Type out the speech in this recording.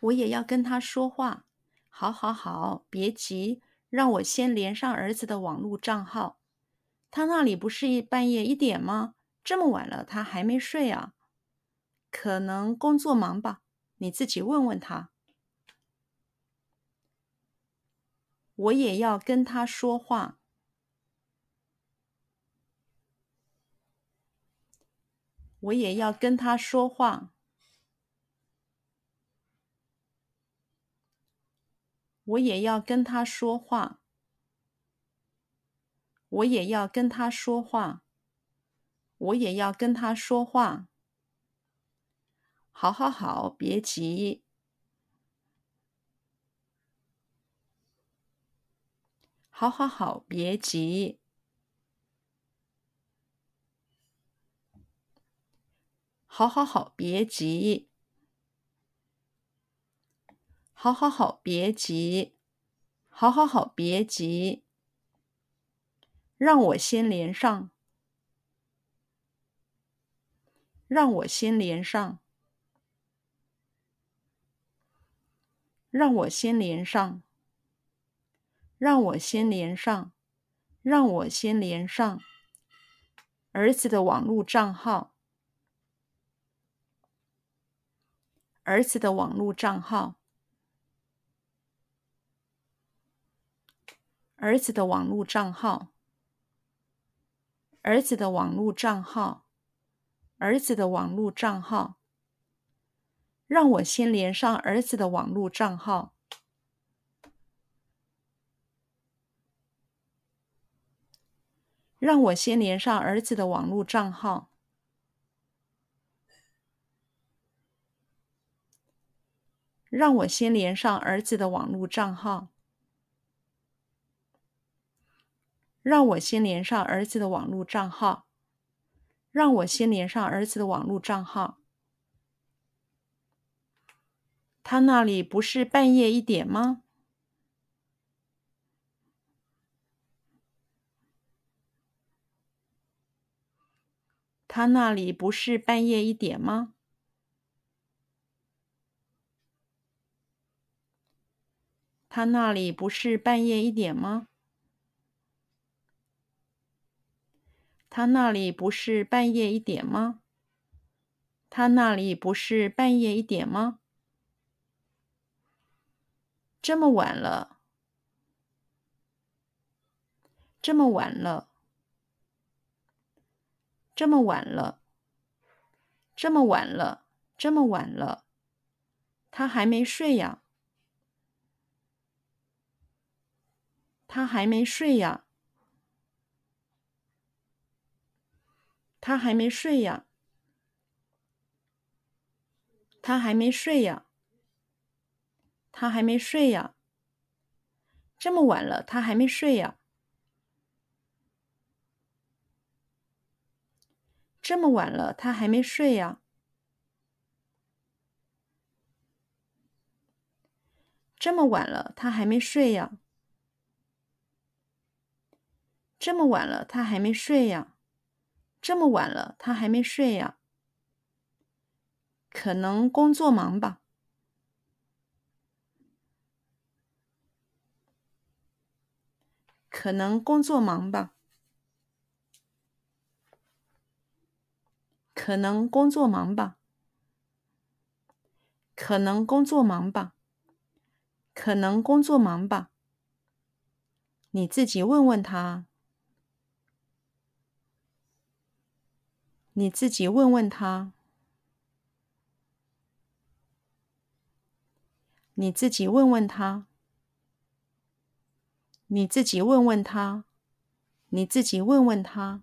我也要跟他说话。好，好，好，别急，让我先连上儿子的网络账号。他那里不是半夜一点吗？这么晚了，他还没睡啊？可能工作忙吧，你自己问问他。我也要跟他说话。我也要跟他说话。我也要跟他说话。我也要跟他说话。我也要跟他说话。好好好，别急。好好好，别急。好好好，别急。好好好，别急。好好好，别急。让我先连上。让我先连上。让我先连上。让我先连上。让我先连上。儿子的网络账号。儿子的网络账号。儿子的网络账号。儿子的网络账号。儿子的网络账号。让我先连上儿子的网络账号。让我先连上儿子的网络账号。让我先连上儿子的网络账号。让我先连上儿子的网络账号。让我先连上儿子的网络账号。他那里不是半夜一点吗？他那里不是半夜一点吗？他那里不是半夜一点吗？他那里不是半夜一点吗？他那里不是半夜一点吗？这么晚了，这么晚了，这么晚了，这么晚了，这么晚了，他还没睡呀。他还没睡呀，他还没睡呀，他还没睡呀，他还没睡呀。这么晚了，他还没睡呀。这么晚了，他还没睡呀。这么晚了，他还没睡呀。这么晚了，他还没睡呀？这么晚了，他还没睡呀？可能工作忙吧。可能工作忙吧。可能工作忙吧。可能工作忙吧。可能工作忙吧。你自己问问他。你自己问问他，你自己问问他，你自己问问他，你自己问问他。